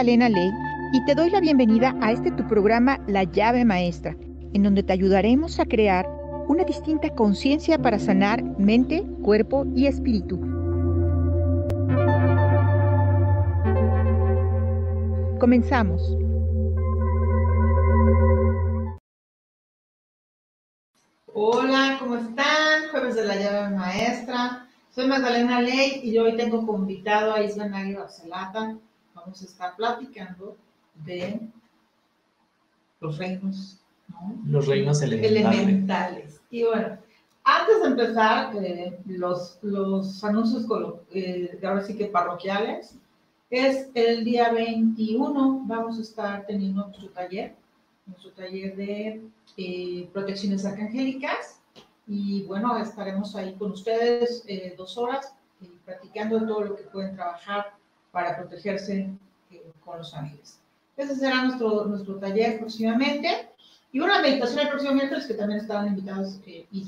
Magdalena Ley y te doy la bienvenida a este tu programa La llave maestra, en donde te ayudaremos a crear una distinta conciencia para sanar mente, cuerpo y espíritu. Comenzamos. Hola, ¿cómo están? Jueves de la llave maestra. Soy Magdalena Ley y hoy tengo como invitado a Isla Nagui Barcelata. Vamos a estar platicando de los reinos, ¿no? Los reinos elementales. elementales. Y bueno, antes de empezar, eh, los, los anuncios eh, ahora sí que parroquiales, es el día 21, vamos a estar teniendo nuestro taller, nuestro taller de eh, protecciones arcangélicas. Y bueno, estaremos ahí con ustedes eh, dos horas eh, platicando de todo lo que pueden trabajar para protegerse eh, con los ángeles. Ese será nuestro, nuestro taller próximamente. Y una meditación el próximo miércoles que también estaban invitados eh, y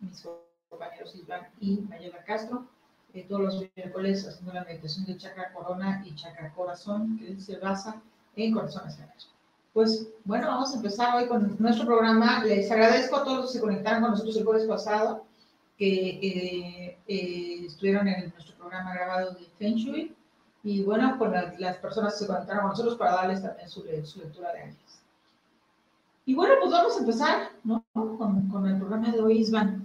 mis compañeros Isvan y Mayela Castro. eh, todos los miércoles haciendo la meditación de chakra corona y chakra corazón que se basa en corazones sagrados. Pues bueno, vamos a empezar hoy con nuestro programa. Les agradezco a todos los que se conectaron con nosotros el jueves pasado, que eh, eh, estuvieron en nuestro programa grabado de Feng Shui. Y bueno, con la- las personas que se conectaron con nosotros para darles también su, le- su lectura de ángeles. Y bueno, pues vamos a empezar ¿no? con, con el programa de hoy, Isvan.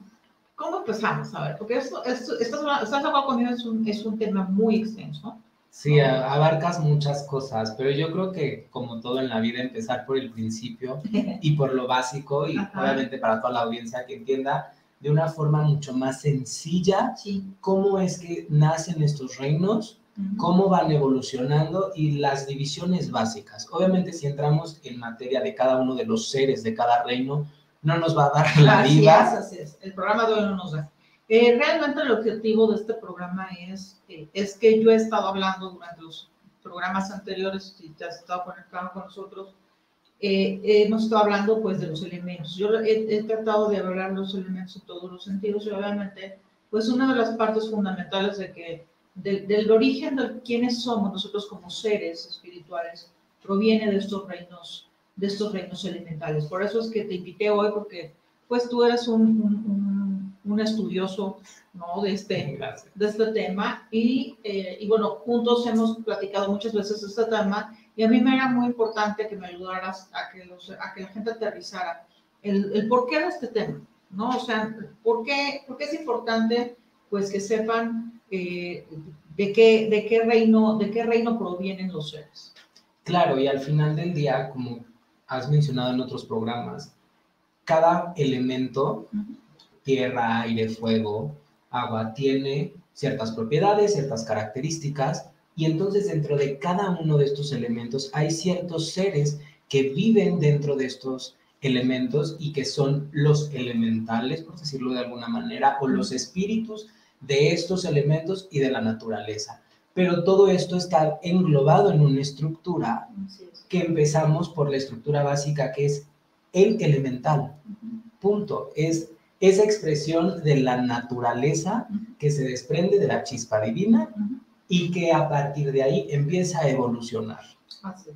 ¿Cómo empezamos? A ver, porque esto, esto, estás, acuerdo conmigo, es un, es un tema muy extenso. Sí, abarcas muchas cosas, pero yo creo que como todo en la vida, empezar por el principio y por lo básico y Ajá. obviamente para toda la audiencia que entienda de una forma mucho más sencilla Sí. cómo es que nacen estos reinos, cómo van evolucionando y las divisiones básicas. Obviamente si entramos en materia de cada uno de los seres de cada reino, no nos va a dar la Así vida. es, así es. El programa de hoy no nos da. Eh, realmente el objetivo de este programa es, eh, es que yo he estado hablando durante los programas anteriores, si te has estado conectado con nosotros, eh, hemos estado hablando pues de los elementos. Yo he, he tratado de hablar de los elementos en todos los sentidos y obviamente pues una de las partes fundamentales de que del, del origen de quiénes somos nosotros como seres espirituales proviene de estos reinos de estos reinos elementales. Por eso es que te invité hoy porque pues tú eres un, un, un- un estudioso ¿no? de, este, Gracias. de este tema y, eh, y bueno, juntos hemos platicado muchas veces de este tema y a mí me era muy importante que me ayudaras a que, los- a que la gente aterrizara el, el porqué de este tema, ¿no? O sea, ¿por qué, por qué es importante pues que sepan eh, de, qué, de, qué reino, de qué reino provienen los seres? Claro, y al final del día, como has mencionado en otros programas, cada elemento tierra, aire, fuego, agua, tiene ciertas propiedades, ciertas características, y entonces dentro de cada uno de estos elementos hay ciertos seres que viven dentro de estos elementos y que son los elementales, por decirlo de alguna manera, o los espíritus de estos elementos y de la naturaleza. Pero todo esto está englobado en una estructura que empezamos por la estructura básica que es el elemental. Punto. Es esa expresión de la naturaleza que se desprende de la chispa divina y que a partir de ahí empieza a evolucionar. Así es.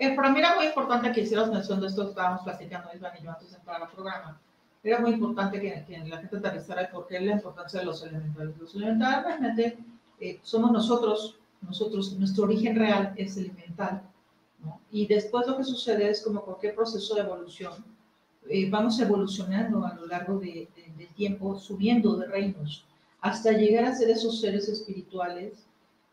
Eh, para mí era muy importante que hicieras mención de esto que estábamos platicando Iván y yo antes de entrar al programa. Era muy importante que, que la gente aterrizara el porqué la importancia de los elementales. Los elementales realmente eh, somos nosotros, nosotros, nuestro origen real es elemental. ¿no? Y después lo que sucede es como cualquier proceso de evolución, eh, vamos evolucionando a lo largo de, de- del tiempo, subiendo de reinos, hasta llegar a ser esos seres espirituales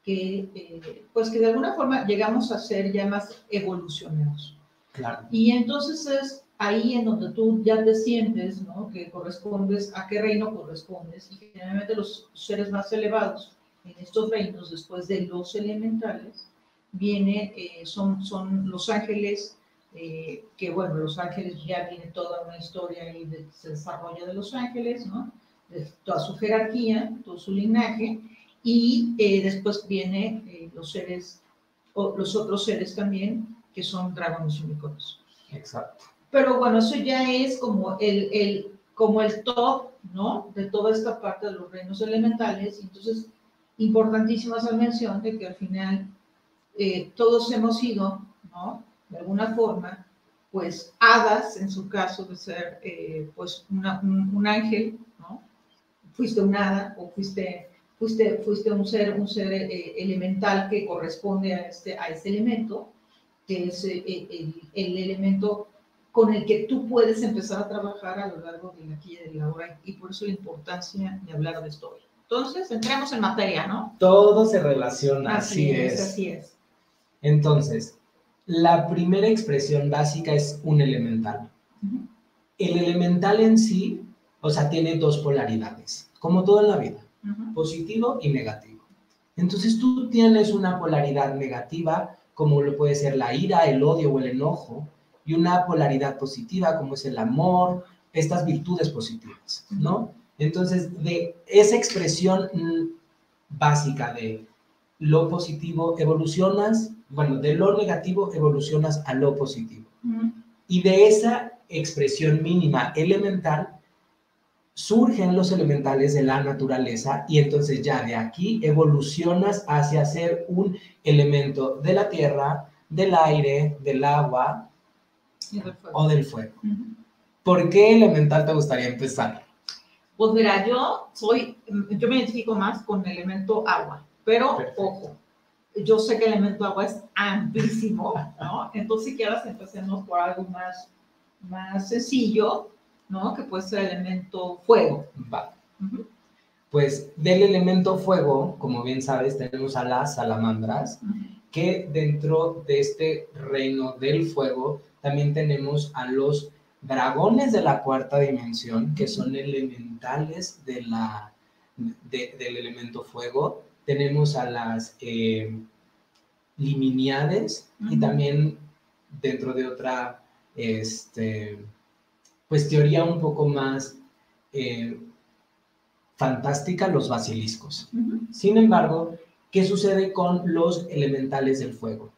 que, eh, pues que de alguna forma llegamos a ser ya más evolucionados. Claro. Y entonces es ahí en donde tú ya te sientes, ¿no? Que correspondes, a qué reino correspondes. Y generalmente los seres más elevados en estos reinos, después de los elementales, viene, eh, son, son los ángeles, eh, que bueno, los ángeles ya viene toda una historia ahí de, se desarrolla de los ángeles, ¿no? De toda su jerarquía, todo su linaje, y eh, después viene eh, los seres, o los otros seres también, que son dragones unicornios. Exacto. Pero bueno, eso ya es como el, el, como el top, ¿no? De toda esta parte de los reinos elementales. Entonces, importantísima esa mención de que al final eh, todos hemos sido, ¿no? De alguna forma, pues hadas, en su caso de ser, eh, pues un, ángel, ¿no? Fuiste un hada o fuiste, fuiste, fuiste un ser, un ser eh, elemental que corresponde a este, a este elemento, que es el, el, elemento con el que tú puedes empezar a trabajar a lo largo de aquí y de la hora, y por eso la importancia de hablar de esto hoy. Entonces, entremos en materia, ¿no? Todo se relaciona, así, es, Así es. Entonces, la primera expresión básica es un elemental. El elemental en sí, o sea, tiene dos polaridades, como todo en la vida, positivo y negativo. Entonces tú tienes una polaridad negativa, como lo puede ser la ira, el odio o el enojo, y una polaridad positiva, como es el amor, estas virtudes positivas, ¿no? Entonces, de esa expresión básica de lo positivo, evolucionas, bueno, de lo negativo evolucionas a lo positivo. Y de esa expresión mínima elemental surgen los elementales de la naturaleza y entonces ya de aquí evolucionas hacia ser un elemento de la tierra, del aire, del agua o del fuego. ¿Por qué elemental te gustaría empezar? Pues mira, yo soy, yo me identifico más con el elemento agua, pero ojo, yo sé que el elemento agua es amplísimo, ¿no? Entonces, si quieres, empecemos por algo más, más sencillo, ¿no? Que puede ser el elemento fuego. Va. Pues del elemento fuego, como bien sabes, tenemos a las salamandras, que dentro de este reino del fuego también tenemos a los dragones de la cuarta dimensión, que son elementales de la, del elemento fuego. Tenemos a las eh, liminiades y también dentro de otra, este, pues teoría un poco más eh, fantástica, los basiliscos. Sin embargo, ¿qué sucede con los elementales del fuego?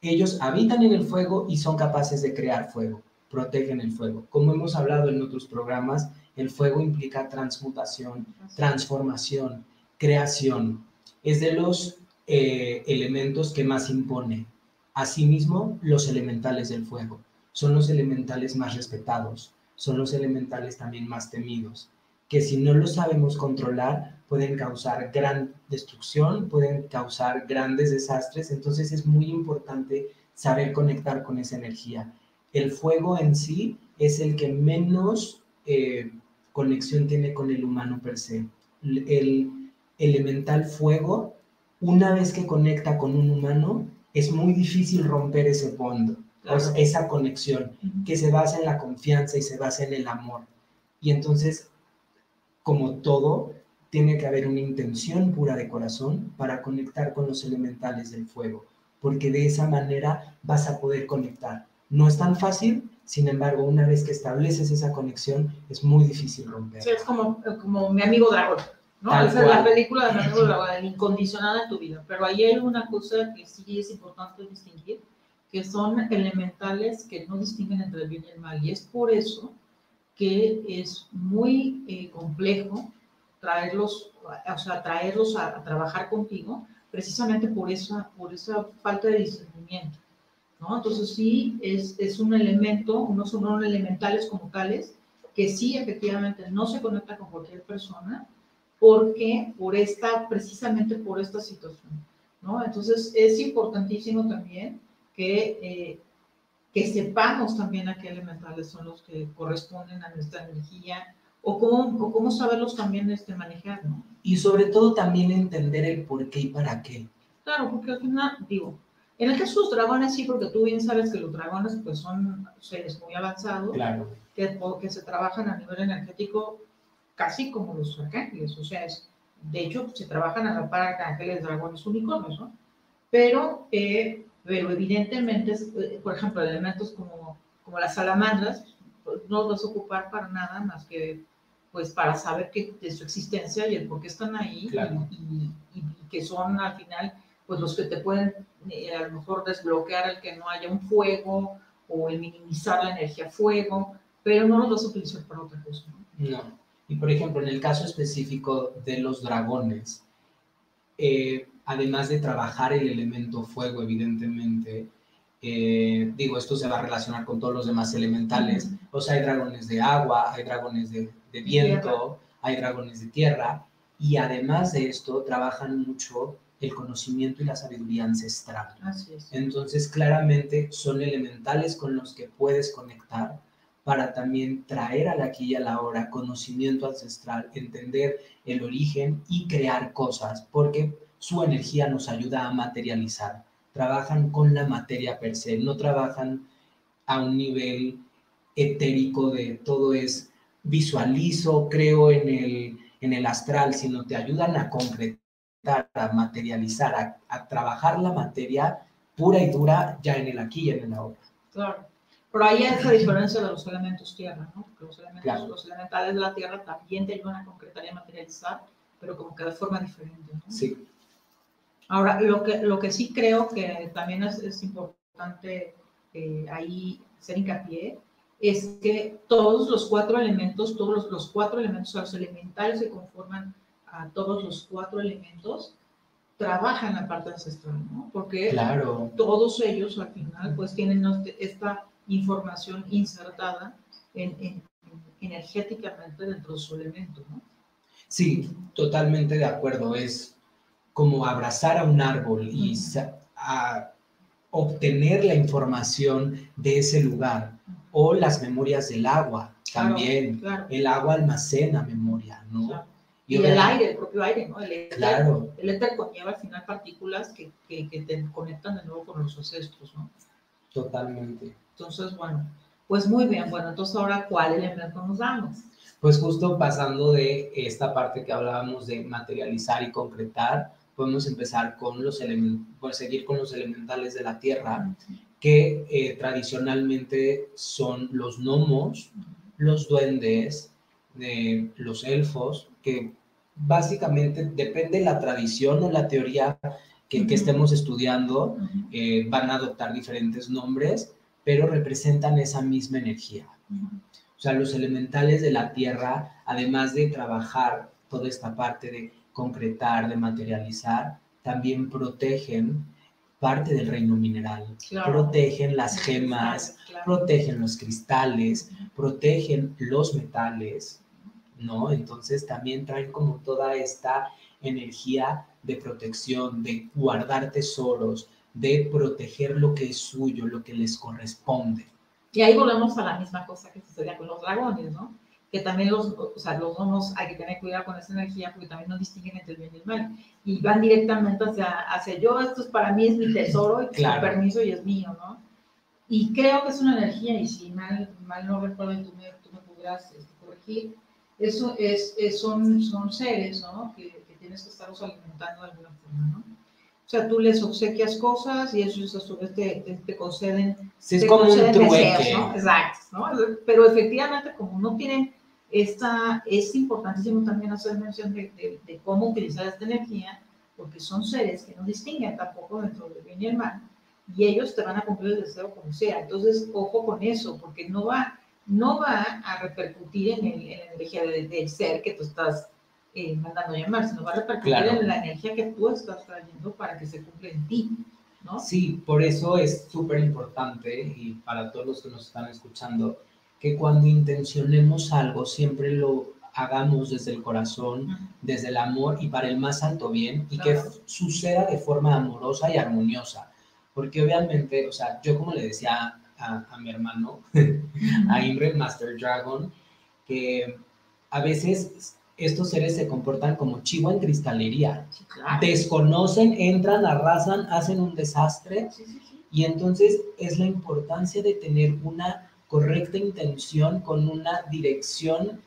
Ellos habitan en el fuego y son capaces de crear fuego protegen el fuego. Como hemos hablado en otros programas, el fuego implica transmutación, transformación, creación. Es de los eh, elementos que más impone. Asimismo, los elementales del fuego. Son los elementales más respetados, son los elementales también más temidos, que si no los sabemos controlar, pueden causar gran destrucción, pueden causar grandes desastres. Entonces es muy importante saber conectar con esa energía el fuego en sí es el que menos eh, conexión tiene con el humano per se. El elemental fuego, una vez que conecta con un humano, es muy difícil romper ese bond, esa conexión que se basa en la confianza y se basa en el amor. Y entonces, como todo, tiene que haber una intención pura de corazón para conectar con los elementales del fuego, porque de esa manera vas a poder conectar no es tan fácil, sin embargo, una vez que estableces esa conexión, es muy difícil romper. Sí, es como, como mi amigo dragón, ¿no? Esa es la película de mi amigo dragón, incondicional en tu vida. Pero ahí hay una cosa que sí es importante distinguir, que son elementales que no distinguen entre el bien y el mal. Y es por eso que es muy eh, complejo traerlos, o sea, traerlos a, a, trabajar contigo, precisamente por esa, por esa falta de discernimiento. Entonces sí, es, es un elemento, unos son elementales como tales, que sí efectivamente no se conecta con cualquier persona, porque por esta, precisamente por esta situación, ¿no? Entonces es importantísimo también que, eh, que sepamos también a qué elementales son los que corresponden a nuestra energía, o cómo, o cómo saberlos también este, manejar, ¿no? Y sobre todo también entender el por qué y para qué. Claro, porque al final, digo, en el caso de los dragones, sí, porque tú bien sabes que los dragones pues, son seres muy avanzados, claro. que, que se trabajan a nivel energético casi como los arcángeles, o sea, es, de hecho, se trabajan a la par arcángeles, dragones, unicornios, ¿no? Pero, eh, pero evidentemente, eh, por ejemplo, elementos como, como las salamandras, pues, no los vas a ocupar para nada más que pues para saber que, de su existencia y el por qué están ahí y, y, que son al final pues los que te pueden eh, a lo mejor desbloquear el que no haya un fuego o el minimizar la energía fuego, pero no los vas a utilizar para otra cosa. ¿no? Y por ejemplo, en el caso específico de los dragones, eh, además de trabajar el elemento fuego, evidentemente, eh, digo, esto se va a relacionar con todos los demás elementales. O sea, hay dragones de agua, hay dragones de, viento, hay dragones de tierra. Y además de esto, trabajan mucho el conocimiento y la sabiduría ancestral. Así es. Entonces, claramente son elementales con los que puedes conectar para también traer a la aquí y a la hora conocimiento ancestral, entender el origen y crear cosas, porque su energía nos ayuda a materializar trabajan con la materia per se, no trabajan a un nivel etérico de todo es visualizo, creo en el, en el astral, sino te ayudan a concretar, a materializar, a, a trabajar la materia pura y dura ya en el aquí y en el ahora. Claro. Pero ahí es la diferencia de los elementos tierra, ¿no? Porque los, elementos, los elementales de la tierra también te ayudan a concretar y a materializar, pero como que de forma diferente. ¿no? Sí. Ahora, lo que, lo que sí creo que también es, es importante eh, ahí hacer hincapié es que todos los cuatro elementos, todos los, los cuatro elementos, los elementales que conforman a todos los cuatro elementos, trabajan la parte ancestral, ¿no? Porque claro. todos ellos al final pues tienen esta información insertada en, en, energéticamente dentro de su elemento, ¿no? Sí, totalmente de acuerdo. Es como abrazar a un árbol y a obtener la información de ese lugar o las memorias del agua también. El agua almacena memoria, ¿no? Y, el aire, el propio aire, ¿no? El éter, claro. el éter conlleva al final partículas que, que, que, te conectan de nuevo con los ancestros, ¿no? Totalmente. Entonces, bueno, pues muy bien. Bueno, entonces ahora, ¿cuál elemento nos damos? Pues justo pasando de esta parte que hablábamos de materializar y concretar, podemos empezar con los elementos, pues seguir con los elementales de la tierra, que eh, tradicionalmente son los gnomos, los duendes, los elfos, que básicamente depende de la tradición o la teoría que, estemos estudiando, eh, van a adoptar diferentes nombres, pero representan esa misma energía. O sea, los elementales de la tierra, además de trabajar toda esta parte de concretar, de materializar, también protegen parte del reino mineral. Protegen las gemas, protegen los cristales, protegen los metales, ¿no? Entonces también traen como toda esta energía de protección, de guardar tesoros, de proteger lo que es suyo, lo que les corresponde. Y ahí volvemos a la misma cosa que sucedía con los dragones, ¿no? Que también los, o sea, los homos hay que tener cuidado con esa energía porque también no distinguen entre el bien y el mal. Y van directamente hacia, hacia yo, esto es para mí, es mi tesoro, y claro. permiso y es mío, ¿no? Y creo que es una energía, y si mal, mal no recuerdo, tú me, tú me podrás este, corregir, eso es, es, son, son seres, ¿no? Que, que, tienes que estarlos alimentando de alguna forma, ¿no? O sea, tú les obsequias cosas y ellos a su vez te, te, conceden. Sí, es como un trueque. ¿no? Exacto, ¿no? Pero efectivamente, como no tienen esta, es importantísimo también hacer mención de, de, cómo utilizar esta energía, porque son seres que no distinguen tampoco dentro del bien y el mal, y ellos te van a cumplir el deseo como sea. Entonces, ojo con eso, porque no va, no va a repercutir en, el, en la energía del ser que tú estás eh, mandando llamar, sino va a repercutir en la energía que tú estás trayendo para que se cumpla en ti. ¿no? Sí, por eso es súper importante y para todos los que nos están escuchando, que cuando intencionemos algo siempre lo hagamos desde el corazón, desde el amor y para el más alto bien y que suceda de forma amorosa y armoniosa. Porque obviamente, o sea, yo como le decía a, mi hermano, a Imre Master Dragon, que a veces estos seres se comportan como chivo en cristalería. Desconocen, entran, arrasan, hacen un desastre. y entonces es la importancia de tener una correcta intención con una dirección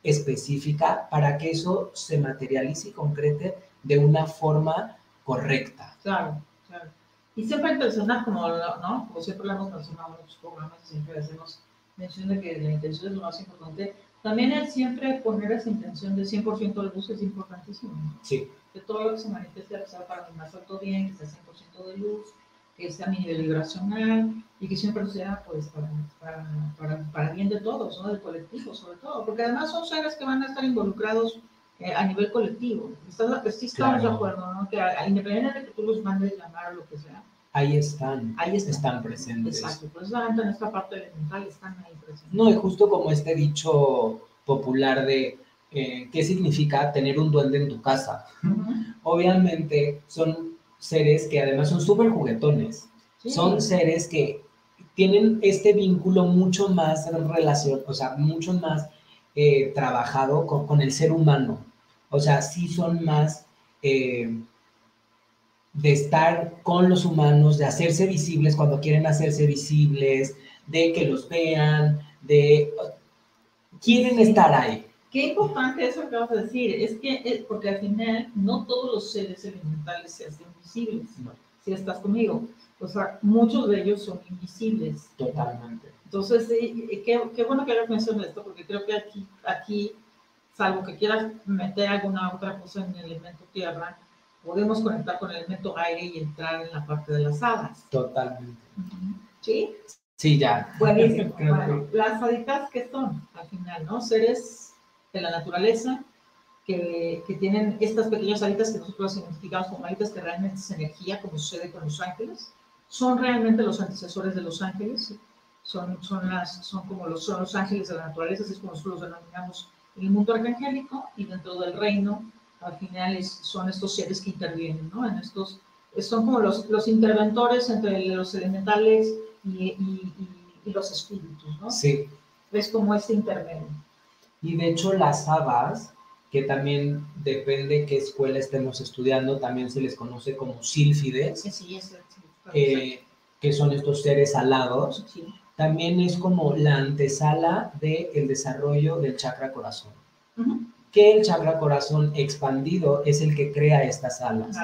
específica para que eso se materialice y concrete de una forma correcta. Claro, claro. Y siempre intencionar, como, ¿no? como siempre lo hemos mencionado en los programas, siempre hacemos mención de que la intención es lo más importante. También es siempre poner esa intención de 100% de luz es importantísimo. Sí. Que todo lo que se manifieste sea para mi más alto bien, que sea 100% de luz, que sea mi nivel vibracional y que siempre sea pues para, para, para, para, bien de todos, ¿no? del colectivo sobre todo, porque además son seres que van a estar involucrados eh, a nivel colectivo. ¿Estás, sí estamos de acuerdo, ¿no? Que independientemente de que tú los mandes llamar o lo que sea. Ahí están, ahí están, presentes. Exacto, precisamente en esta parte elemental están ahí presentes. No, y justo como este dicho popular de eh, qué significa tener un duende en tu casa. Obviamente son seres que además son súper juguetones. Son seres que tienen este vínculo mucho más relación, o sea, mucho más eh, trabajado con, el ser humano. O sea, sí son más eh, de estar con los humanos, de hacerse visibles cuando quieren hacerse visibles, de que los vean, de... Quieren estar ahí. Qué importante eso que vas a decir. Es que, eh, porque al final, no todos los seres elementales se hacen visibles. Si estás conmigo. O sea, muchos de ellos son invisibles. Totalmente. Entonces, qué, qué, bueno que hayas mencionado esto, porque creo que aquí, aquí, salvo que quieras meter alguna otra cosa en el elemento tierra, podemos conectar con el elemento aire y entrar en la parte de las hadas. Totalmente. ¿Sí? Sí, ya. Buenísimo. bueno, las haditas, ¿qué son? Al final, ¿no? Seres de la naturaleza que, que tienen estas pequeñas haditas que nosotros identificamos como haditas que realmente es energía, como sucede con los ángeles son realmente los antecesores de los ángeles, son, son, las, son como los, son los ángeles de la naturaleza, así es como nosotros los denominamos en el mundo arcangélico, y dentro del reino, al final son estos seres que intervienen, ¿no? En estos, son como los, los interventores entre los elementales y, y, y, los espíritus, ¿no? Sí. Es como este intermedio. Y de hecho las hadas, que también depende qué escuela estemos estudiando, también se les conoce como sílfides. Sí, es eh, que son estos seres alados, también es como la antesala del desarrollo del chakra corazón. Que el chakra corazón expandido es el que crea estas alas.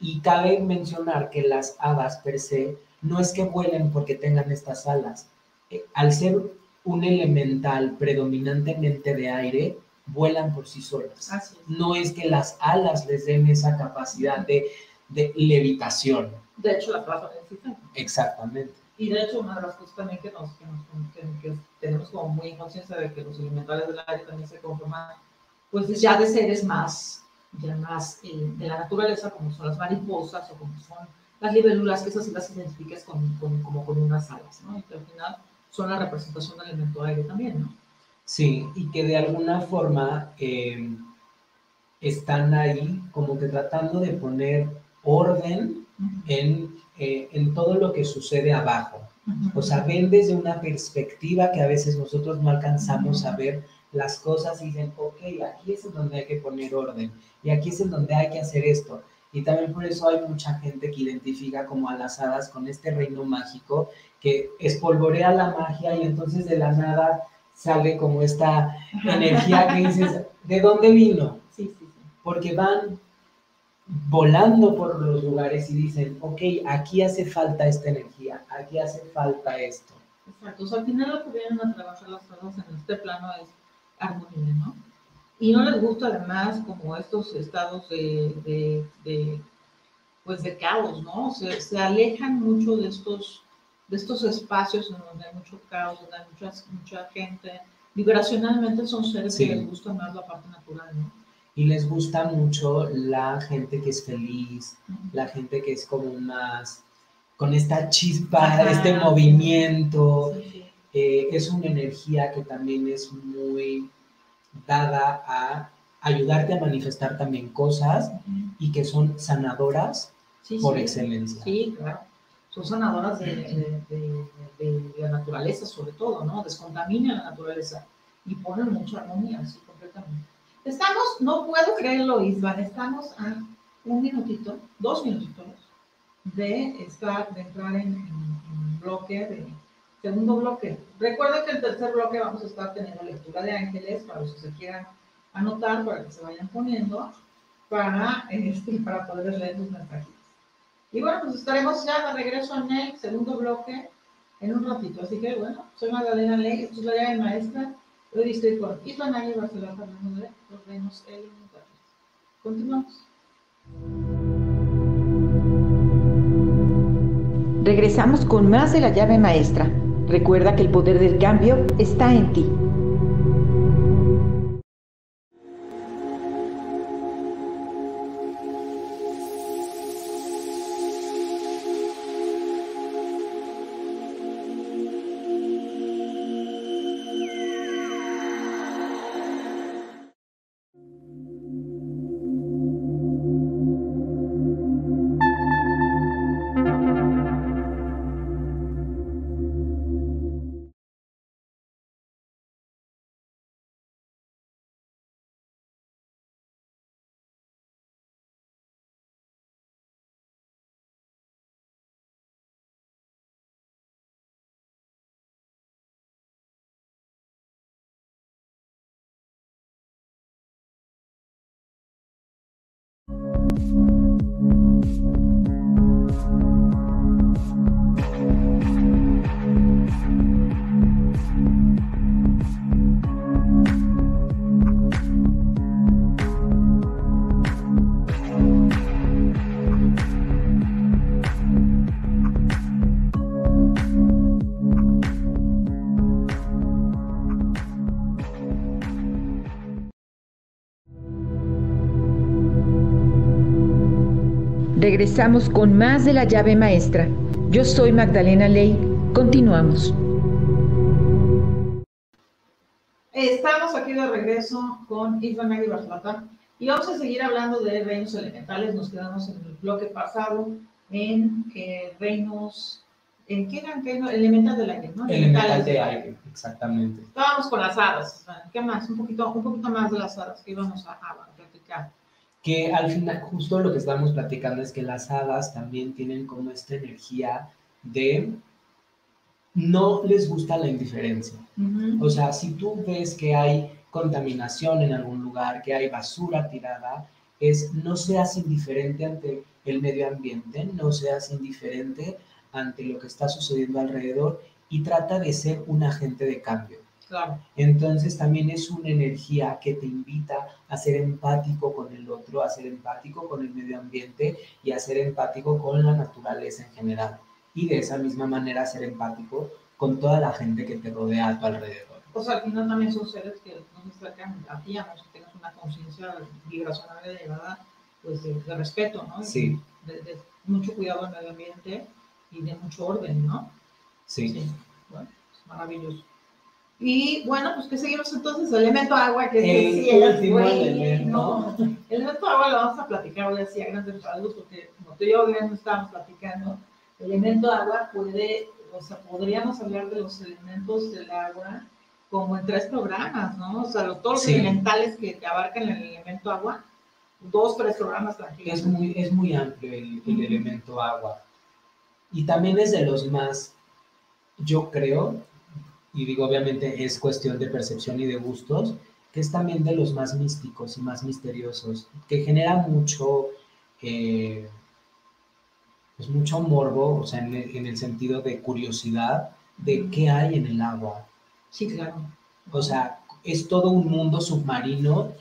Y cabe mencionar que las hadas per se no es que vuelen porque tengan estas alas. Eh, al ser un elemental predominantemente de aire, vuelan por sí solas. No es que las alas les den esa capacidad de, de levitación. De hecho, la plaza necesita. Exactamente. Y de hecho, una de las cosas también que, nos, que, tenemos como muy en conciencia de que los elementales del aire también se conforman, pues ya de seres más, ya más eh, de la naturaleza, como son las mariposas o como son las libélulas, que esas sí las identificas con, con, como con unas alas, ¿no? Y que al final son la representación del elemento aire también, ¿no? Sí, y que de alguna forma eh, están ahí como que tratando de poner orden en, eh, en todo lo que sucede abajo. O sea, ven desde una perspectiva que a veces nosotros no alcanzamos a ver las cosas y dicen, ok, aquí es en donde hay que poner orden y aquí es en donde hay que hacer esto. Y también por eso hay mucha gente que identifica como a las hadas con este reino mágico que espolvorea la magia y entonces de la nada sale como esta energía que dices, ¿de dónde vino? Sí, sí, sí. Porque van volando por los lugares y dicen, ok, aquí hace falta esta energía, aquí hace falta esto. Exacto, o sea, al final lo que vienen a trabajar las cosas en este plano es armonía, ¿no? Y no les gusta además como estos estados de, de, pues de caos, ¿no? Se, se, alejan mucho de estos, de estos espacios en donde hay mucho caos, donde hay mucha, mucha gente. Vibracionalmente son seres que les gusta más la parte natural, ¿no? y les gusta mucho la gente que es feliz, la gente que es como más con esta chispa, este movimiento. Eh, es una energía que también es muy dada a ayudarte a manifestar también cosas y que son sanadoras por excelencia. Sí, claro. Son sanadoras de, de, la naturaleza, sobre todo, ¿no? Descontaminan la naturaleza y ponen mucha armonía, así completamente. Estamos, no puedo creerlo, Isban, estamos a un minutito, dos minutitos de, estar, de entrar en, en, bloque, de segundo bloque. Recuerden que el tercer bloque vamos a estar teniendo lectura de ángeles para los que se quieran anotar, para que se vayan poniendo, para, este, para poder leer sus mensajes. Y bueno, pues estaremos ya de regreso en el segundo bloque en un ratito. Así que bueno, soy Magdalena Ley, esto es la llave maestra. Hoy estoy con Isla Barcelona hablando de elementales. Continuamos. Regresamos con más de la llave maestra. Recuerda que el poder del cambio está en ti. Regresamos con más de la llave maestra. Yo soy Magdalena Ley. Continuamos. Estamos aquí de regreso con Isla Maggie Barcelata y vamos a seguir hablando de reinos elementales. Nos quedamos en el bloque pasado en eh, reinos. ¿En qué eran? ¿Qué, elemental del aire, ¿no? Elemental de aire, exactamente. Estábamos con las hadas. ¿Qué más? Un poquito, un poquito más de las hadas que íbamos a, a platicar que al final justo lo que estamos platicando es que las hadas también tienen como esta energía de no les gusta la indiferencia. O sea, si tú ves que hay contaminación en algún lugar, que hay basura tirada, es no seas indiferente ante el medio ambiente, no seas indiferente ante lo que está sucediendo alrededor y trata de ser un agente de cambio. Entonces también es una energía que te invita a ser empático con el otro, a ser empático con el medio ambiente y a ser empático con la naturaleza en general. Y de esa misma manera ser empático con toda la gente que te rodea a tu alrededor. Pues al final también son seres que nos acercan a ti, a que tengas una conciencia vibracional elevada, pues de, respeto, ¿no? Sí. De, mucho cuidado al medio ambiente y de mucho orden, ¿no? Sí. sí. Bueno, es maravilloso. Y bueno, pues que seguimos entonces, el elemento agua, que es el, último elemento. El elemento agua lo vamos a platicar hoy así a grandes rasgos, porque como tú y yo no estábamos platicando, el elemento agua puede, o sea, podríamos hablar de los elementos del agua como en tres programas, ¿no? O sea, todos los elementales que, abarcan el elemento agua, dos, tres programas tranquilos. Es muy, es muy amplio el, el elemento agua. Y también es de los más, yo creo, y digo obviamente es cuestión de percepción y de gustos, que es también de los más místicos y más misteriosos, que genera mucho, eh, pues mucho morbo, o sea, en el, sentido de curiosidad de qué hay en el agua. Sí, claro. O sea, es todo un mundo submarino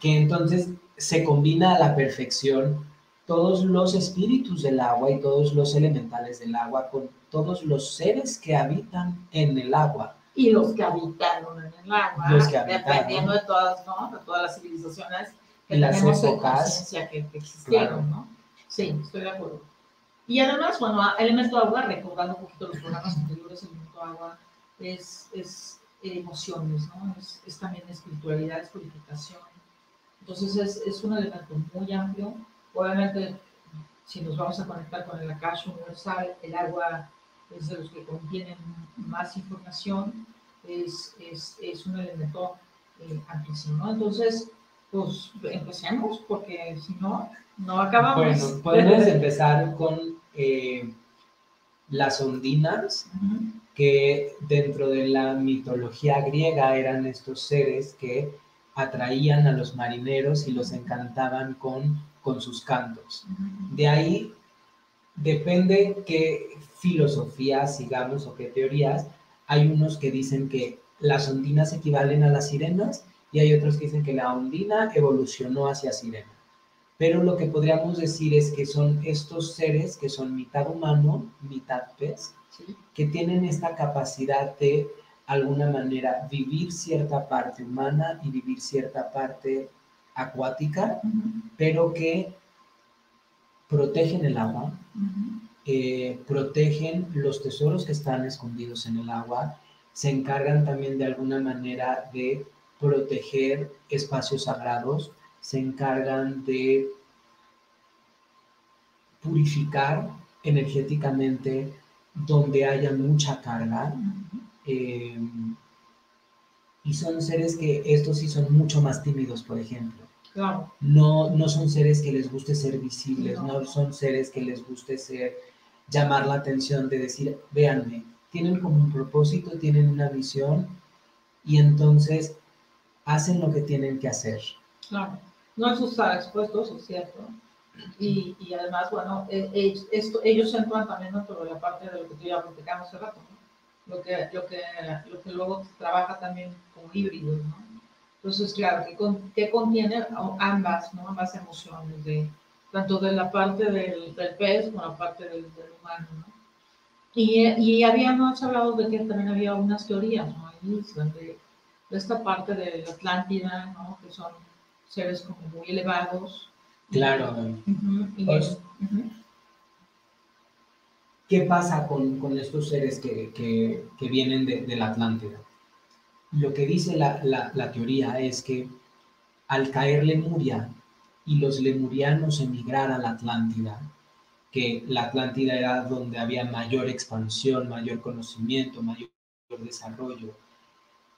que entonces se combina a la perfección todos los espíritus del agua y todos los elementales del agua con todos los seres que habitan en el agua. Y los que habitaron en el agua, los que dependiendo de todas, ¿no? de todas las civilizaciones que las tenemos épocas que, existieron, ¿no? Sí, estoy de acuerdo. Y además, bueno, elemento agua, recordando un poquito los programas anteriores, elemento agua es, es emociones, ¿no? Es, es, también espiritualidad, es purificación. Entonces es, es un elemento muy amplio. Obviamente, si nos vamos a conectar con el acaso universal, el agua es de los que contienen más información, es, es, es un elemento eh, amplísimo, ¿no? Entonces, pues empecemos, porque si no, no acabamos. Bueno, podemos empezar con eh, las ondinas, que dentro de la mitología griega eran estos seres que atraían a los marineros y los encantaban con, con sus cantos. De ahí depende qué filosofías sigamos o qué teorías. Hay unos que dicen que las ondinas equivalen a las sirenas y hay otros que dicen que la ondina evolucionó hacia sirena. Pero lo que podríamos decir es que son estos seres que son mitad humano, mitad pez, que tienen esta capacidad de alguna manera vivir cierta parte humana y vivir cierta parte acuática, pero que protegen el agua, eh, protegen los tesoros que están escondidos en el agua, se encargan también de alguna manera de proteger espacios sagrados, se encargan de purificar energéticamente donde haya mucha carga. Eh, y son seres que estos sí son mucho más tímidos, por ejemplo. No, no son seres que les guste ser visibles, no. son seres que les guste ser, llamar la atención, de decir, véanme, tienen como un propósito, tienen una visión y entonces hacen lo que tienen que hacer. Claro, no es estar expuestos, es cierto, Y, y además, bueno, eh, ellos, esto, ellos entran también dentro de la parte de lo que tú ya platicamos hace rato, ¿no? lo, que, lo, que, lo que luego trabaja también como híbridos, ¿no? Entonces, claro, que, con, que contiene ambas, ¿no? Ambas emociones, de, tanto de la parte del, del pez como la parte del, del humano, ¿no? Y, y, habíamos hablado de que también había unas teorías, ¿no? Ahí, de, de esta parte de la Atlántida, ¿no? Que son seres como muy elevados. Claro. Pues, ¿Qué pasa con, con estos seres que, que, que vienen de, de, la Atlántida? Lo que dice la, la, teoría es que al caer Lemuria y los lemurianos emigrar a la Atlántida, que la Atlántida era donde había mayor expansión, mayor conocimiento, mayor desarrollo,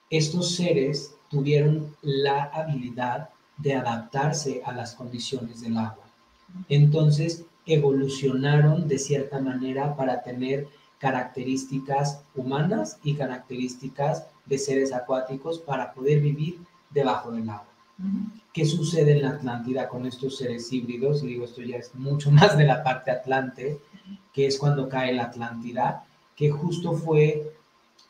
estos seres tuvieron la habilidad de adaptarse a las condiciones del agua. Entonces, evolucionaron de cierta manera para tener características humanas y características de seres acuáticos para poder vivir debajo del agua. ¿Qué sucede en la Atlántida con estos seres híbridos? Y digo, esto ya es mucho más de la parte atlante, que es cuando cae la Atlántida, que justo fue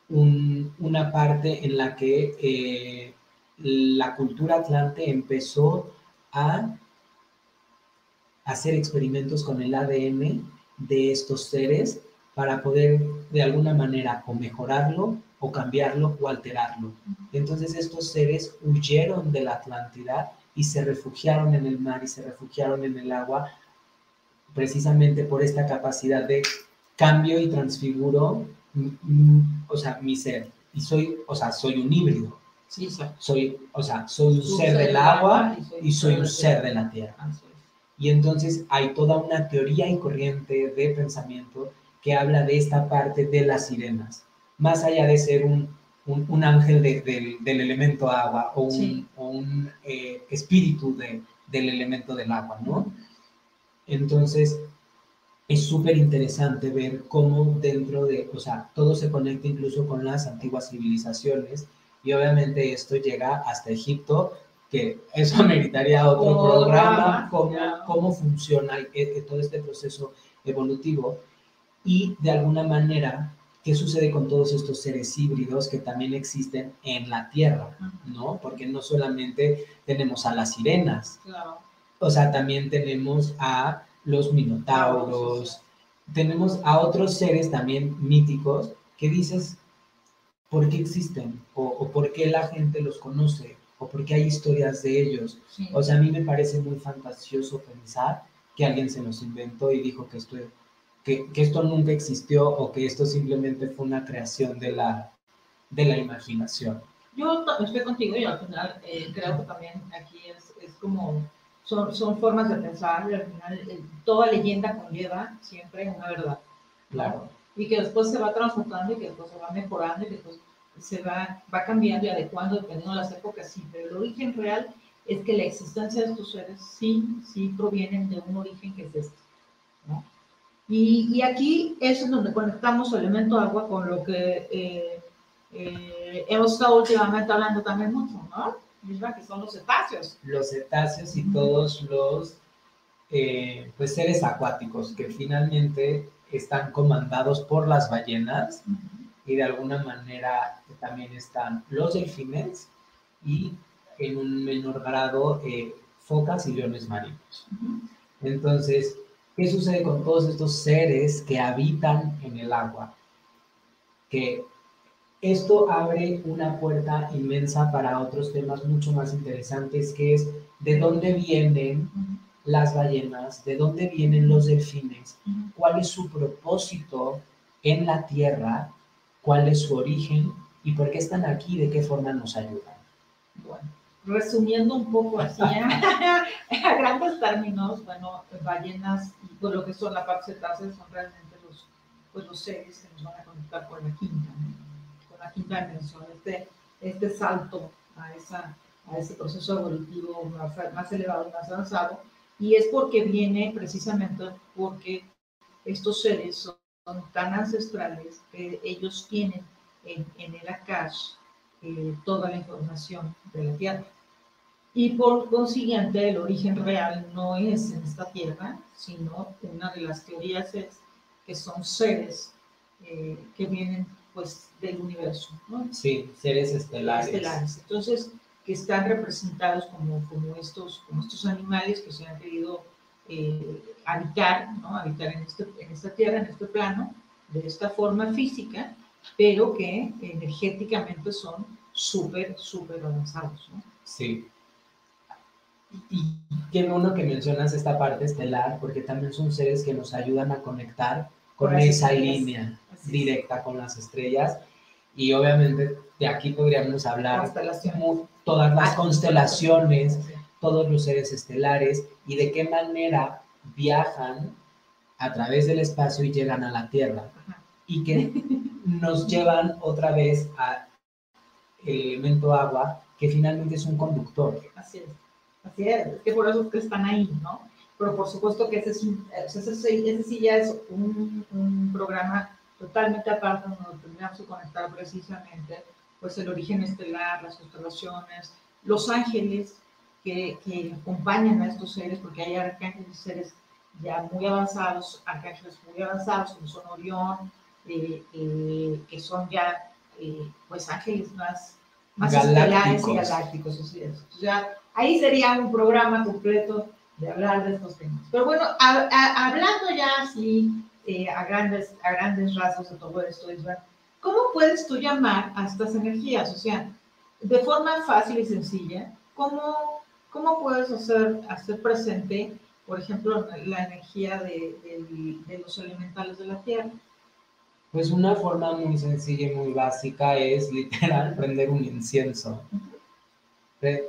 un, una parte en la que eh, la cultura atlante empezó a hacer experimentos con el ADN de estos seres para poder de alguna manera o mejorarlo o cambiarlo o alterarlo. Entonces estos seres huyeron de la Atlántida y se refugiaron en el mar y se refugiaron en el agua precisamente por esta capacidad de cambio y transfiguro, o sea, mi ser. Y soy, o sea, soy un híbrido. Sí, soy, o sea, soy un ser, del agua y soy, un ser de la tierra. Y entonces hay toda una teoría y corriente de pensamiento que habla de esta parte de las sirenas, más allá de ser un, un, ángel del elemento agua o un, un eh, espíritu de, del elemento del agua, ¿no? Entonces, es súper interesante ver cómo dentro de, o sea, todo se conecta incluso con las antiguas civilizaciones y obviamente esto llega hasta Egipto, que eso meritaría otro programa, cómo, cómo funciona e, e, todo este proceso evolutivo. Y de alguna manera qué sucede con todos estos seres híbridos que también existen en la Tierra, ¿no? Porque no solamente tenemos a las sirenas, o sea, también tenemos a los minotauros, tenemos a otros seres también míticos que dices, por qué existen o, por qué la gente los conoce o por qué hay historias de ellos. O sea, a mí me parece muy fantasioso pensar que alguien se nos inventó y dijo que esto, que, que esto nunca existió o que esto simplemente fue una creación de la, de la imaginación. Yo estoy contigo y al final eh, creo que también aquí es, es como, son, son, formas de pensar y al final eh, toda leyenda conlleva siempre una verdad. Claro y que después se va transmutando y que después se va mejorando y que después se va, va cambiando y adecuando dependiendo de las épocas, sí, pero el origen real es que la existencia de estos seres sí, sí provienen de un origen que es este, ¿no? Y, y aquí es donde conectamos el elemento agua con lo que eh, eh, hemos estado últimamente hablando también mucho, ¿no? Que son los cetáceos. Los cetáceos y todos los eh, pues seres acuáticos que finalmente están comandados por las ballenas y de alguna manera también están los delfines y en un menor grado eh, focas y leones marinos. Entonces, ¿qué sucede con todos estos seres que habitan en el agua? Que esto abre una puerta inmensa para otros temas mucho más interesantes, que es de dónde vienen las ballenas, de dónde vienen los delfines, cuál es su propósito en la Tierra, cuál es su origen y por qué están aquí, de qué forma nos ayudan. Bueno, resumiendo un poco así, a grandes términos, bueno, ballenas y por lo que son la parte cetácea son realmente los, pues, los seres que nos van a conectar con la quinta, con la quinta dimensión, este, este salto a, esa, a ese proceso evolutivo más, más elevado, más avanzado, y es porque viene precisamente porque estos seres son, tan ancestrales que ellos tienen en, en el Akash eh, toda la información de la Tierra. Y por consiguiente, el origen real no es en esta Tierra, sino una de las teorías es que son seres eh, que vienen pues del universo, ¿no? Sí, seres estelares. Estelares. Entonces, que están representados como, como, estos, como estos animales que se han querido eh, habitar, ¿no? Habitar en, este, en esta Tierra, en este plano, de esta forma física, pero que energéticamente son súper, súper avanzados, ¿no? Sí. Y qué bueno que mencionas esta parte estelar, porque también son seres que nos ayudan a conectar con, esa línea directa con las estrellas. Y obviamente de aquí podríamos hablar todas las constelaciones, todos los seres estelares y de qué manera viajan a través del espacio y llegan a la Tierra. Y que nos llevan otra vez a el elemento agua, que finalmente es un conductor. Así es. Así es, es que por eso es que están ahí, ¿no? Pero por supuesto que ese, es un, ese, sí ya es un, un, programa totalmente aparte donde tendríamos que conectar precisamente pues el origen estelar, las constelaciones, los ángeles que, que acompañan a estos seres, porque hay arcángeles seres ya muy avanzados, arcángeles muy avanzados, como son Orión, eh, eh, que son ya eh, pues ángeles más, más estelares y galácticos. Es. ya Ahí sería un programa completo de hablar de estos temas. Pero bueno, hablando ya así eh, a, grandes, a grandes rasgos de todo esto, ¿cómo puedes tú llamar a estas energías? O sea, de forma fácil y sencilla, ¿cómo, cómo puedes hacer, hacer presente, por ejemplo, la energía de, de, los elementales de la Tierra? Pues una forma muy sencilla y muy básica es literal prender un incienso.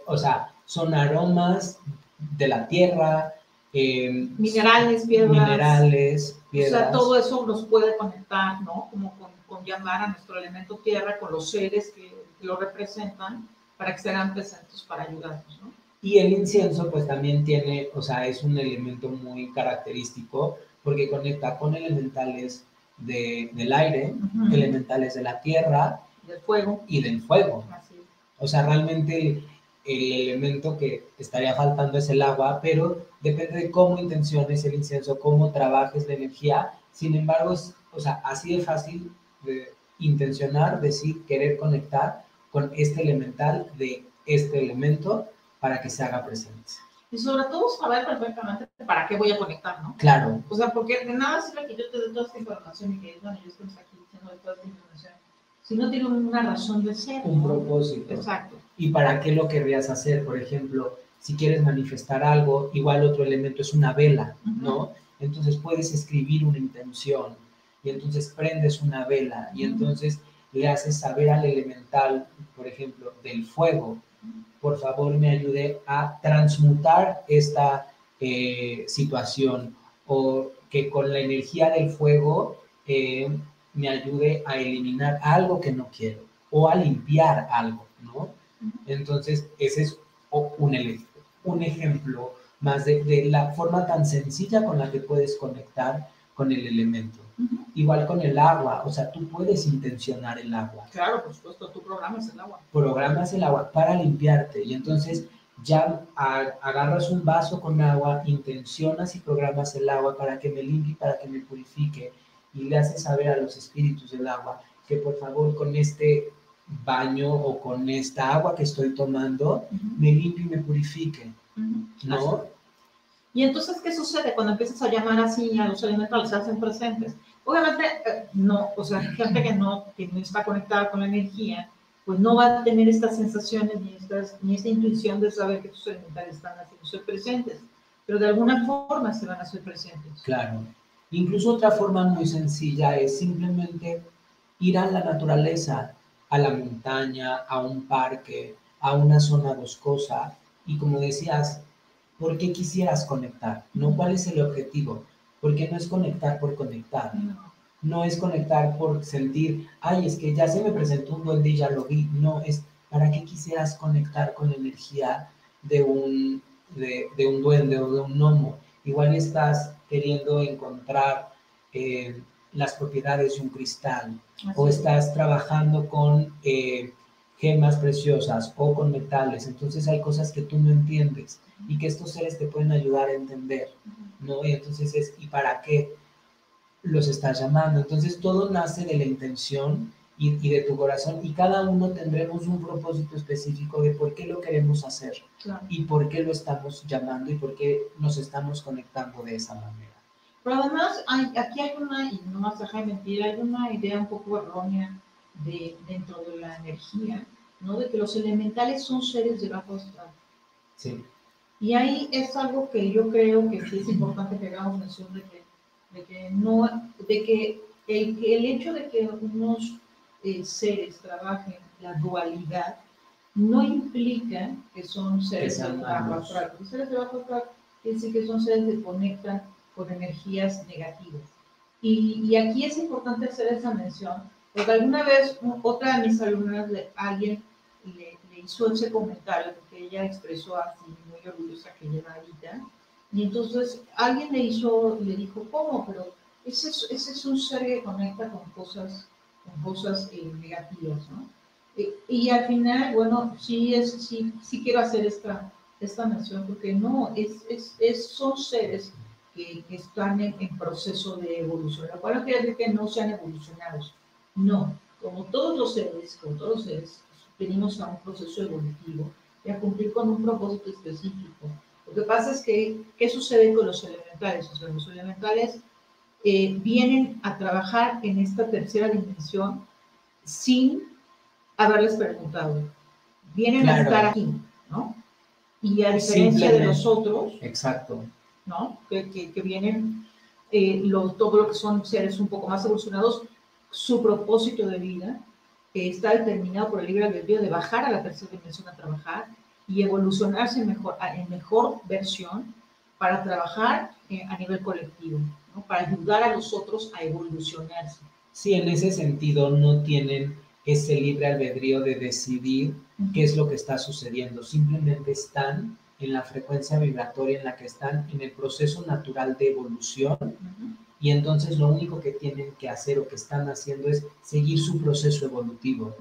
O sea, son aromas de la tierra, eh, minerales, piedras. Minerales, piedras. O sea, todo eso nos puede conectar, ¿no? Como con, llamar a nuestro elemento tierra, con los seres que, lo representan, para que sean presentes para ayudarnos, ¿no? Y el incienso, pues también tiene, o sea, es un elemento muy característico porque conecta con elementales de, del aire, elementales de la tierra, del fuego y del fuego. Así. O sea, realmente el elemento que estaría faltando es el agua, pero depende de cómo intenciones el incienso, cómo trabajes la energía. Sin embargo, es, o sea, así de fácil de intencionar, decir, querer conectar con este elemental de este elemento para que se haga presente. Y sobre todo saber perfectamente para qué voy a conectar, ¿no? Claro. O sea, porque de nada sirve que yo te dé toda esta información y que, bueno, yo estoy aquí diciendo toda esta información, si no tiene una razón de ser. Un propósito. Exacto y para qué lo querrías hacer. Por ejemplo, si quieres manifestar algo, igual otro elemento es una vela, ¿no? Entonces puedes escribir una intención y entonces prendes una vela y entonces le haces saber al elemental, por ejemplo, del fuego, por favor me ayude a transmutar esta eh, situación o que con la energía del fuego eh, me ayude a eliminar algo que no quiero o a limpiar algo, ¿no? Entonces, ese es un, un ejemplo más de, la forma tan sencilla con la que puedes conectar con el elemento. Igual con el agua, o sea, tú puedes intencionar el agua. Claro, por supuesto, tú programas el agua. Programas el agua para limpiarte y entonces ya agarras un vaso con agua, intencionas y programas el agua para que me limpie, para que me purifique y le haces saber a los espíritus del agua que por favor con este baño o con esta agua que estoy tomando, me limpie y me purifique. ¿No? Y entonces, ¿qué sucede cuando empiezas a llamar así a los elementales? Se hacen presentes. Obviamente, eh, no, o sea, gente que no, que no está conectada con la energía, pues no va a tener estas sensaciones ni, estas, ni esta intuición de saber que tus elementales están haciendo ser presentes, pero de alguna forma se van a hacer presentes. Claro. Incluso otra forma muy sencilla es simplemente ir a la naturaleza, a la montaña, a un parque, a una zona boscosa. Y como decías, ¿por qué quisieras conectar? ¿No? ¿Cuál es el objetivo? Porque no es conectar por conectar. No. es conectar por sentir, ay, es que ya se me presentó un duende y ya lo vi. No, es para qué quisieras conectar con la energía de un, de, un duende o de un gnomo. Igual estás queriendo encontrar eh, las propiedades de un cristal o estás trabajando con eh, gemas preciosas o con metales. Entonces hay cosas que tú no entiendes y que estos seres te pueden ayudar a entender, ¿no? Y entonces es, ¿y para qué los estás llamando? Entonces todo nace de la intención y, y de tu corazón y cada uno tendremos un propósito específico de por qué lo queremos hacer Claro. y por qué lo estamos llamando y por qué nos estamos conectando de esa manera. Pero además, hay, aquí hay una, y no más deja de mentir, hay una idea un poco errónea de, dentro de la energía, ¿no? De que los elementales son seres de bajo astral. Sí, Y ahí es algo que yo creo que sí es importante que hagamos mención de que, de que no, de que el, el hecho de que unos eh, seres trabajen la dualidad no implica que son seres de bajo astral. Los seres de bajo astral quiere decir que son seres que conectan con energías negativas. Y, y aquí es importante hacer esa mención, porque alguna vez otra de mis alumnas, le- le, le hizo ese comentario, porque ella expresó así, muy orgullosa que lleva ahorita, y entonces alguien le hizo, le dijo, ¿cómo? Pero ese es, ese es un ser que conecta con cosas, con cosas eh, negativas, ¿no? Eh, y al final, bueno, sí, es, sí, sí quiero hacer esta, esta mención, porque no, es, es, es- son seres que, que están en, en proceso de evolución, lo cual no quiere decir que no sean evolucionados, no, como todos los seres, como todos los seres, venimos a un proceso evolutivo y a cumplir con un propósito específico. Lo que pasa es que, ¿qué sucede con los elementales? O sea, los elementales eh, vienen a trabajar en esta tercera dimensión sin haberles preguntado. Vienen a Claro. estar aquí, ¿no? Y a diferencia de Simplemente. nosotros, exacto. ¿no? Que, que, que vienen eh, lo- todo lo que son seres un poco más evolucionados, su propósito de vida eh, está determinado por el libre albedrío de bajar a la tercera dimensión a trabajar y evolucionarse en mejor, en mejor versión para trabajar eh, a nivel colectivo, ¿no? para ayudar a los otros a evolucionarse. Sí, en ese sentido no tienen ese libre albedrío de decidir qué es lo que está sucediendo. Simplemente están en la frecuencia vibratoria en la que están en el proceso natural de evolución Ujú. Y entonces lo único que tienen que hacer o que están haciendo es seguir su proceso evolutivo.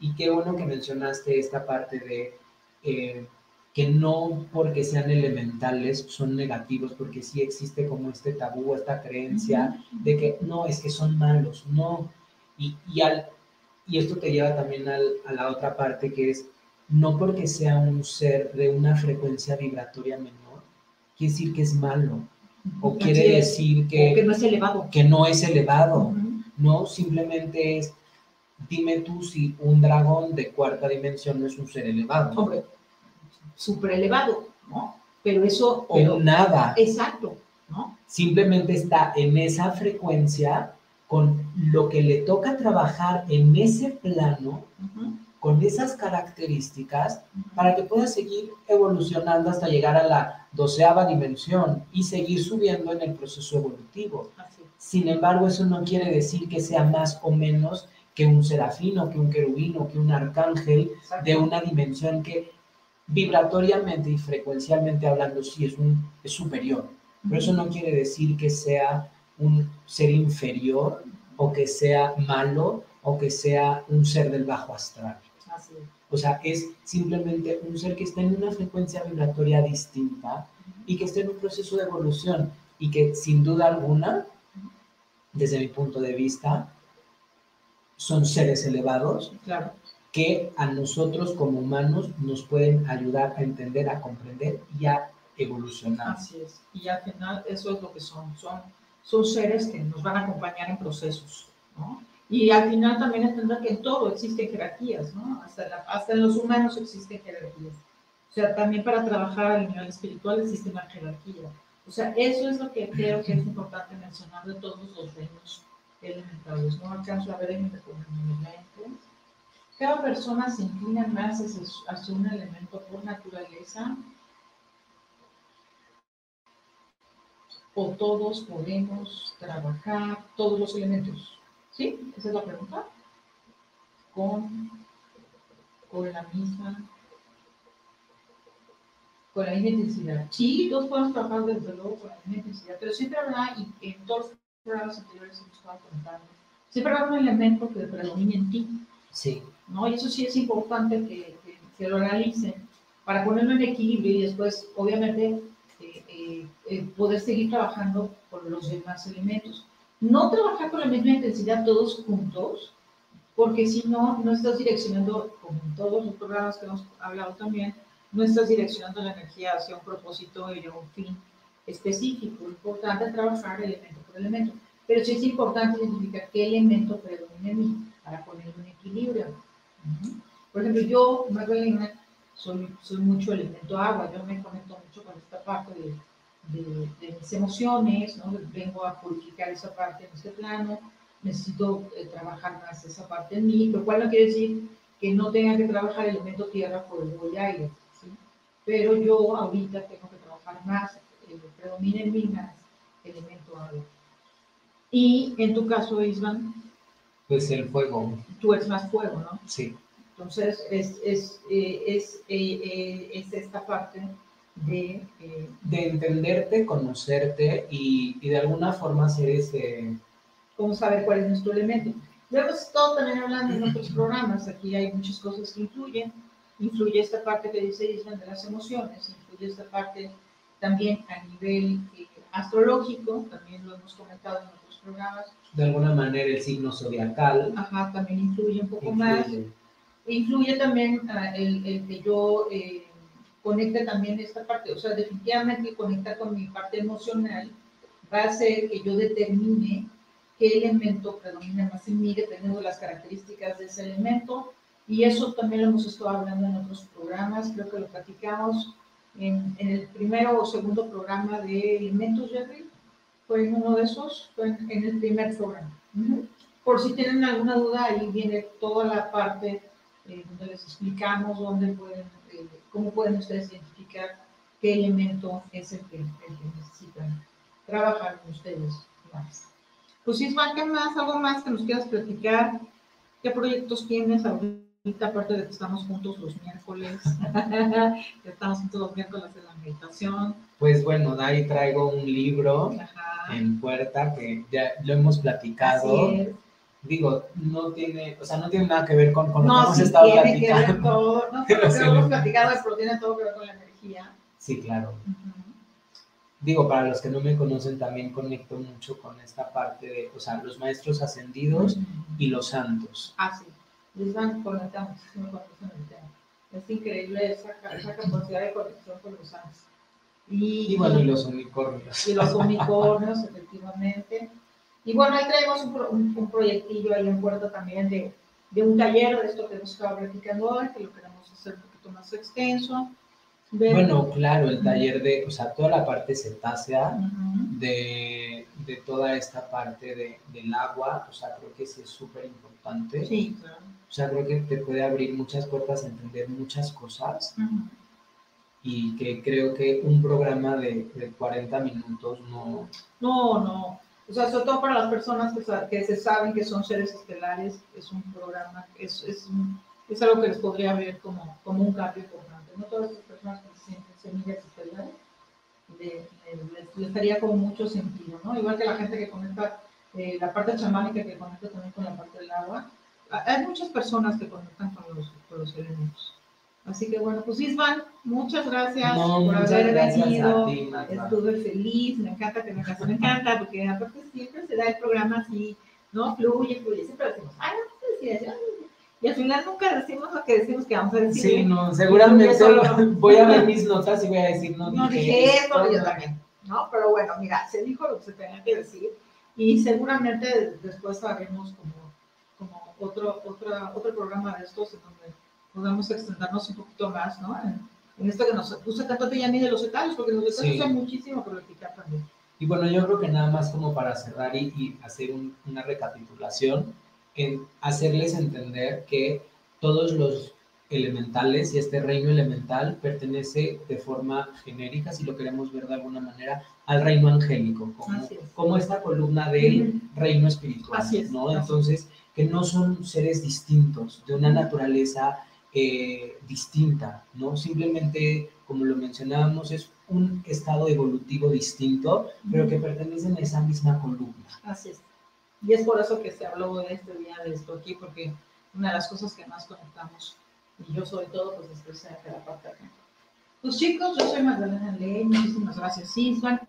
Y qué bueno que mencionaste esta parte de eh, que no porque sean elementales son negativos, porque sí existe como este tabú, esta creencia de que no, es que son malos, no. Y, y, al, y esto te lleva también al- a la otra parte que es, no porque sea un ser de una frecuencia vibratoria menor, quiere decir que es malo, o quiere decir que que, no es elevado. que no es elevado, Ujú. no, simplemente es, dime tú si un dragón de cuarta dimensión no es un ser elevado, Hombre, súper elevado, ¿no? Pero eso, o pero, nada, exacto, ¿no? simplemente está en esa frecuencia con lo que le toca trabajar en ese plano, con esas características, para que pueda seguir evolucionando hasta llegar a la doceava dimensión y seguir subiendo en el proceso evolutivo. Sin embargo, eso no quiere decir que sea más o menos que un serafino, que un querubino, que un arcángel de una dimensión que vibratoriamente y frecuencialmente hablando sí es, un, es superior. Pero eso no quiere decir que sea un ser inferior o que sea malo o que sea un ser del bajo astral. Así es. O sea, es simplemente un ser que está en una frecuencia vibratoria distinta y que está en un proceso de evolución y que sin duda alguna, desde mi punto de vista, son seres elevados Claro. que a nosotros como humanos nos pueden ayudar a entender, a comprender y a evolucionar. Así es. Y al final eso es lo que son. Son, son seres que nos van a acompañar en procesos, ¿no? Y al final también entender que en todo existen jerarquías, ¿no? Hasta, la- hasta en los humanos existen jerarquías. O sea, también para trabajar a nivel espiritual existe una jerarquía. O sea, eso es lo que creo que es importante mencionar de todos los reinos elementales. No alcanzo a ver en mi lentes. Cada persona se inclina más hacia un elemento por naturaleza o todos podemos trabajar todos los elementos? ¿Sí? Esa es la pregunta. Con, con la misma con la misma intensidad. Sí, todos podemos trabajar desde luego con la misma intensidad, pero siempre habrá, y en todos los programas anteriores hemos estado comentando, siempre habrá un elemento que predomine en ti. Sí, ¿no? Y eso sí es importante que, que lo realicen para ponerlo en equilibrio y después, obviamente, eh, eh, eh, poder seguir trabajando con los demás elementos. No trabajar con la misma intensidad todos juntos, porque si no, no estás direccionando, como en todos los programas que hemos hablado también, no estás direccionando la energía hacia un propósito y un fin específico. Es importante trabajar elemento por elemento, pero sí es importante identificar qué elemento predomina en mí para ponerlo en equilibrio. Por ejemplo, yo, Magdalena, soy, soy mucho elemento agua, yo me conecto mucho con esta parte de, de, mis emociones, ¿no? vengo a purificar esa parte en este plano, necesito eh, trabajar más esa parte en mí, lo cual no quiere decir que no tenga que trabajar el elemento tierra, fuego y aire, ¿sí? pero yo ahorita tengo que trabajar más, eh, predomina en mí más elemento agua. Y en tu caso, Isvan. Pues el fuego. Tú eres más fuego, ¿no? Sí. Entonces, es, es, eh, es, eh, es esta parte de... de entenderte, conocerte y, y, de alguna forma ser ese... Cómo saber cuál es nuestro elemento. Luego, todo también hablando en otros programas, aquí hay muchas cosas que influyen. Influye esta parte que dice Island de las emociones, influye esta parte también a nivel astrológico, también lo hemos comentado en otros programas. De alguna manera el signo zodiacal. Ajá, también influye un poco influye. más. Influye también uh, el, el, que yo eh, conecte también esta parte, o sea, definitivamente conectar con mi parte emocional va a hacer que yo determine qué elemento predomina más en mí dependiendo de las características de ese elemento. Y eso también lo hemos estado hablando en otros programas, creo que lo platicamos en, en el primero o segundo programa de elementos, Jerry fue en uno de esos, fue en, en el primer programa. Uh -huh. Por si tienen alguna duda, ahí viene toda la parte eh, donde les explicamos dónde pueden, cómo pueden ustedes identificar qué elemento es el que, el que necesitan trabajar con ustedes más. Pues Isma, ¿qué más? ¿Algo más que nos quieras platicar? ¿Qué proyectos tienes ahorita, aparte de que estamos juntos los miércoles? estamos juntos los miércoles en la meditación. Pues bueno, de ahí traigo un libro Ajá. en puerta que ya lo hemos platicado. Así es digo, no tiene, o sea, no tiene nada que ver con, con no, lo que hemos sí estado tiene platicando. Que ver todo, no, pero lo que hemos platicado, pero tiene todo que ver con la energía. Sí, claro. Uh -huh. Digo, para los que no me conocen, también conecto mucho con esta parte de, o sea, los maestros ascendidos uh -huh. y los santos. Ah, sí. Les van conectando muchísimo con el tema. Es increíble esa, esa capacidad de conexión con los santos. Y, y bueno, y los unicornios. Y los unicornios, efectivamente. Y bueno, ahí traemos un, un, un, proyectillo ahí en puerta también de, de, un taller de esto que hemos estado platicando hoy, que lo queremos hacer un poquito más extenso. De... Bueno, claro, el taller de, o sea, toda la parte cetácea, uh -huh. de, de, toda esta parte de, del agua, o sea, creo que sí es súper importante. Sí, claro. O sea, creo que te puede abrir muchas puertas a entender muchas cosas. Uh -huh. Y que creo que un programa de, de 40 minutos no... No, no. O sea, sobre todo para las personas que, se saben que son seres estelares, es un programa, es, es, es algo que les podría ver como, como un cambio importante. No todas las personas que se sienten semillas estelares, les, les daría como mucho sentido, ¿no? Igual que la gente que conecta eh, la parte chamánica que conecta también con la parte del agua. Hay muchas personas que conectan con los, con los elementos. Así que bueno, pues Isvan, muchas gracias no, por muchas haber gracias venido. Ti, Estuve feliz, me encanta que me casó, me encanta, porque aparte siempre se da el programa así, ¿no? Fluye, fluye, siempre decimos, ay, no y al final nunca decimos lo que decimos que vamos a decir. Sí, no, seguramente solo... voy a ver mis notas y voy a decir, no, no dije, dije esto, yo también, ¿no? Pero bueno, mira, se dijo lo que se tenía que decir y seguramente después haremos como, como otro, otro, otro programa de estos en donde podamos extendernos un poquito más, ¿no? En, en esto que nos gusta tanto a ti y a mí de los detalles, porque los detalles Sí. muchísimo por platicar también. Y bueno, yo creo que nada más como para cerrar y, y hacer un- una recapitulación, en hacerles entender que todos los elementales y este reino elemental pertenece de forma genérica, si lo queremos ver de alguna manera, al reino angélico, como, es. como esta columna del reino espiritual, Así es, ¿no? Entonces, que no son seres distintos, de una naturaleza eh, distinta, ¿no? Simplemente, como lo mencionábamos, es un estado evolutivo distinto, pero que pertenecen a esa misma columna. Así es. Y es por eso que se habló de este día de esto aquí, porque una de las cosas que más conectamos, y yo sobre todo, pues de la parte acá. Pues chicos, yo soy Magdalena Ley, muchísimas gracias, Isvan.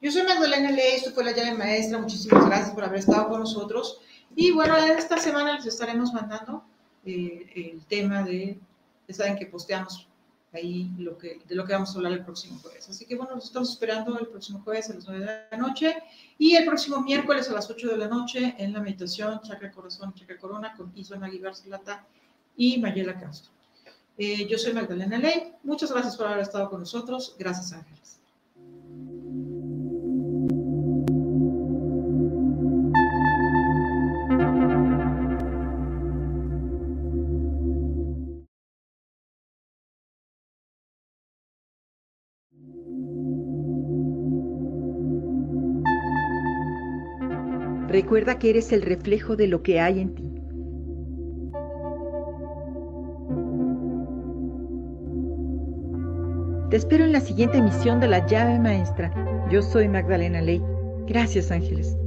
Yo soy Magdalena Ley, esto fue la llave maestra, muchísimas gracias por haber estado con nosotros. Y bueno, esta semana les estaremos mandando eh, el tema de, saben que posteamos ahí lo que, de lo que vamos a hablar el próximo jueves. Así que bueno, nos estamos esperando el próximo jueves a las 9 de la noche y el próximo miércoles a las 8 de la noche en la meditación Chakra Corazón, Chakra Corona con Isvan Aguilar Zlata y Mayela Castro. Eh, yo soy Magdalena Ley. Muchas gracias por haber estado con nosotros. Gracias, Ángeles. Recuerda que eres el reflejo de lo que hay en ti. Te espero en la siguiente emisión de La llave maestra. Yo soy Magdalena Ley. Gracias, ángeles.